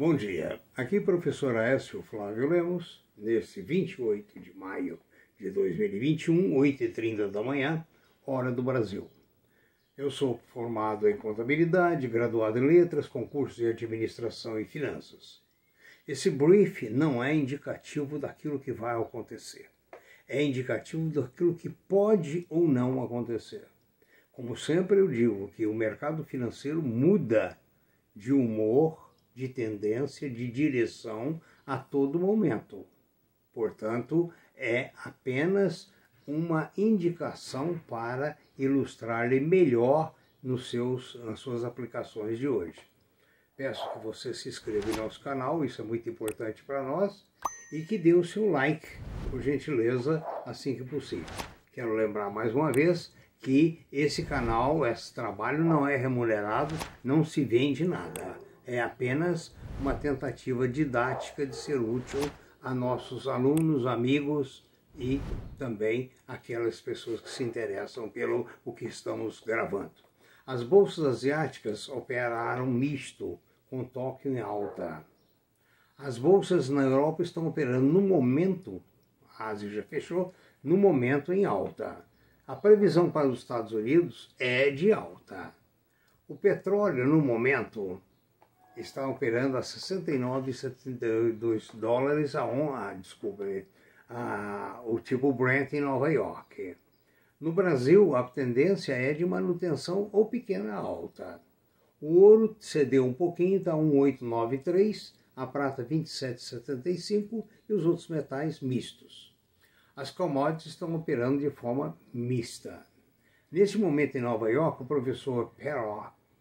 Bom dia, aqui professor Aécio Flávio Lemos, nesse 28 de maio de 2021, 8h30 da manhã, hora do Brasil. Eu sou formado em contabilidade, graduado em letras, concurso de administração e finanças. Esse brief não é indicativo daquilo que vai acontecer, é indicativo daquilo que pode ou não acontecer. Como sempre eu digo que o mercado financeiro muda de humor de tendência, de direção a todo momento. Portanto, é apenas uma indicação para ilustrar-lhe melhor nos seus, nas suas aplicações de hoje. Peço que você se inscreva em nosso canal, isso é muito importante para nós, e que dê o seu like, por gentileza, assim que possível. Quero lembrar mais uma vez que esse canal, esse trabalho não é remunerado, não se vende nada é apenas uma tentativa didática de ser útil a nossos alunos, amigos e também aquelas pessoas que se interessam pelo o que estamos gravando. As bolsas asiáticas operaram misto, com Tóquio em alta. As bolsas na Europa estão operando no momento, a Ásia já fechou, no momento em alta. A previsão para os Estados Unidos é de alta. O petróleo, no momento, está operando a 69,72 dólares a um, ah, desculpa, a, o tipo Brent em Nova York. No Brasil, a tendência é de manutenção ou pequena alta. O ouro cedeu um pouquinho, está 1,893, a prata 27,75 e os outros metais mistos. As commodities estão operando de forma mista. Neste momento em Nova York, o professor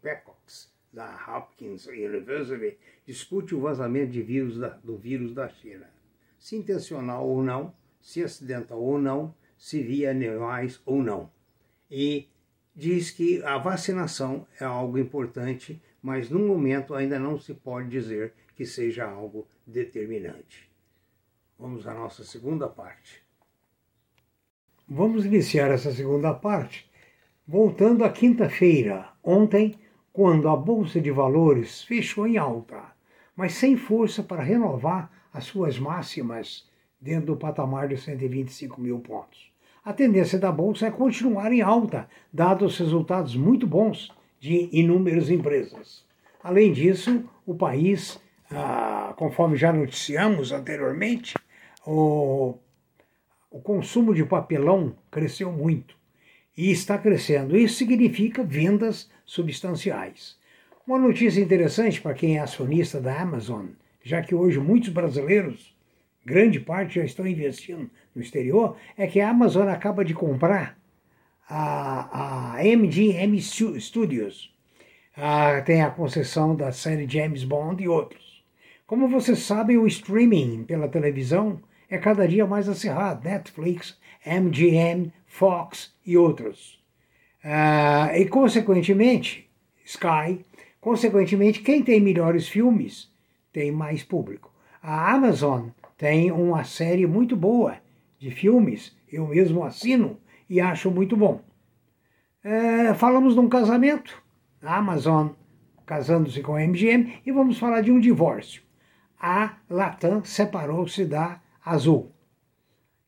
Pecox da Hopkins University discute o vazamento de vírus da, do vírus da China. Se intencional ou não, se acidental ou não, se via animais ou não. E diz que a vacinação é algo importante, mas no momento ainda não se pode dizer que seja algo determinante. Vamos à nossa segunda parte. Vamos iniciar essa segunda parte voltando à quinta-feira. Ontem quando a Bolsa de Valores fechou em alta, mas sem força para renovar as suas máximas dentro do patamar de 125 mil pontos. A tendência da Bolsa é continuar em alta, dados os resultados muito bons de inúmeras empresas. Além disso, o país, ah, conforme já noticiamos anteriormente, o, o consumo de papelão cresceu muito e está crescendo. Isso significa vendas substanciais. Uma notícia interessante para quem é acionista da Amazon, já que hoje muitos brasileiros, grande parte já estão investindo no exterior, é que a Amazon acaba de comprar a, a MGM Studios. A, tem a concessão da série James Bond e outros. Como vocês sabem, o streaming pela televisão é cada dia mais acirrado. Netflix, MGM, Fox e outros. Uh, e, consequentemente, Sky, consequentemente, quem tem melhores filmes tem mais público. A Amazon tem uma série muito boa de filmes, eu mesmo assino e acho muito bom. Uh, falamos de um casamento, a Amazon casando-se com a MGM, e vamos falar de um divórcio. A Latam separou-se da Azul.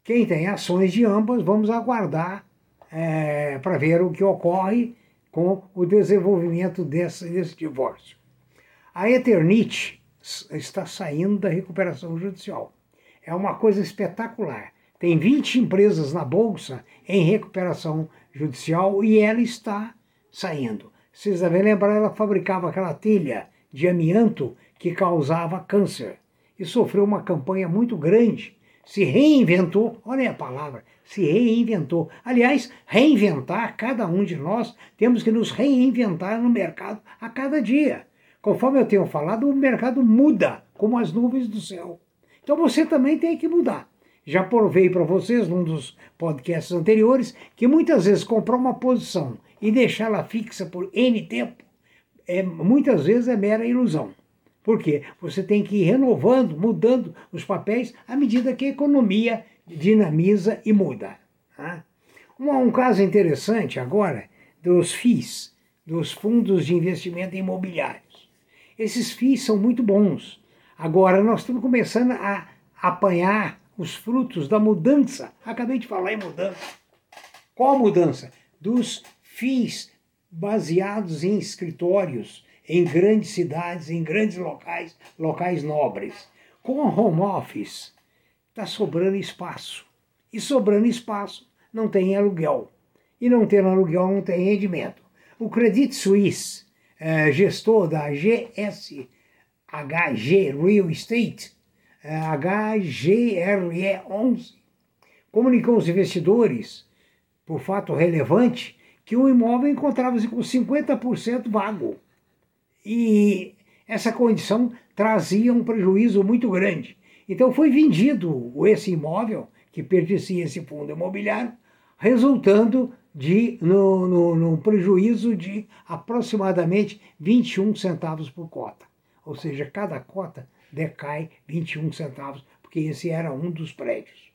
Quem tem ações de ambas, vamos aguardar é, para ver o que ocorre com o desenvolvimento desse, desse divórcio. A Eternit está saindo da recuperação judicial. É uma coisa espetacular. Tem 20 empresas na Bolsa em recuperação judicial e ela está saindo. Vocês devem lembrar, ela fabricava aquela telha de amianto que causava câncer e sofreu uma campanha muito grande se reinventou, olha a palavra, se reinventou. Aliás, reinventar, cada um de nós temos que nos reinventar no mercado a cada dia. Conforme eu tenho falado, o mercado muda, como as nuvens do céu. Então você também tem que mudar. Já provei para vocês, num dos podcasts anteriores, que muitas vezes comprar uma posição e deixá-la fixa por N tempo, é, muitas vezes é mera ilusão. Por quê? Você tem que ir renovando, mudando os papéis à medida que a economia dinamiza e muda. Tá? Um, um caso interessante agora dos FIIs, dos fundos de investimento imobiliários. Esses FIIs são muito bons. Agora nós estamos começando a apanhar os frutos da mudança. Acabei de falar em mudança. Qual mudança? Dos FIIs baseados em escritórios, em grandes cidades, em grandes locais, locais nobres. Com home office, está sobrando espaço. E sobrando espaço, não tem aluguel. E não tendo aluguel, não tem rendimento. O Credit Suisse, é, gestor da GSHG Real Estate, é, HGRE11, comunicou aos investidores, por fato relevante, que o imóvel encontrava-se com 50% vago. E essa condição trazia um prejuízo muito grande. Então foi vendido esse imóvel, que pertencia a esse fundo imobiliário, resultando de, no, no, no prejuízo de aproximadamente 21 centavos por cota. Ou seja, cada cota decai 21 centavos, porque esse era um dos prédios.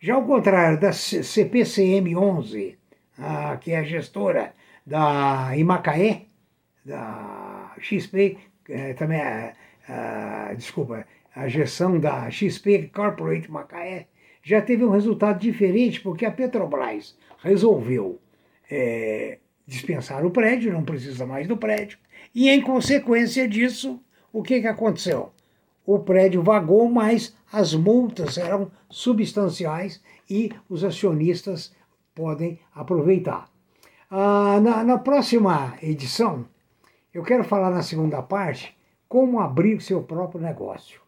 Já ao contrário da CPCM 11, ah, que é a gestora da Imacaé, da XP, eh, também, a, a, desculpa, a gestão da XP Corporate Macaé, já teve um resultado diferente, porque a Petrobras resolveu é, dispensar o prédio, não precisa mais do prédio, e em consequência disso, o que, que aconteceu? O prédio vagou, mas as multas eram substanciais e os acionistas podem aproveitar. Ah, na, na próxima edição, eu quero falar na segunda parte como abrir seu próprio negócio.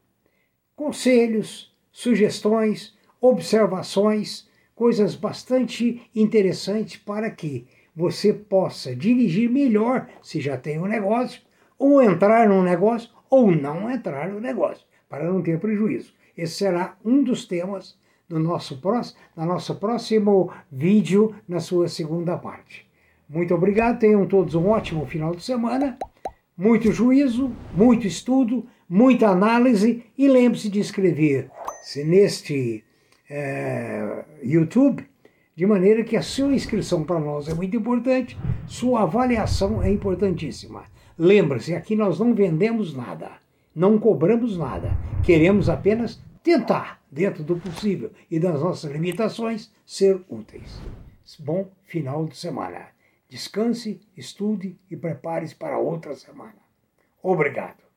Conselhos, sugestões, observações, coisas bastante interessantes para que você possa dirigir melhor se já tem um negócio, ou entrar num negócio, ou não entrar no negócio, para não ter prejuízo. Esse será um dos temas do nosso próximo, nosso próximo vídeo, na sua segunda parte. Muito obrigado, tenham todos um ótimo final de semana, muito juízo, muito estudo, muita análise e lembre-se de inscrever-se neste é, YouTube, de maneira que a sua inscrição para nós é muito importante, sua avaliação é importantíssima. Lembre-se, aqui nós não vendemos nada, não cobramos nada, queremos apenas tentar, dentro do possível e das nossas limitações, ser úteis. Bom final de semana. Descanse, estude e prepare-se para outra semana. Obrigado.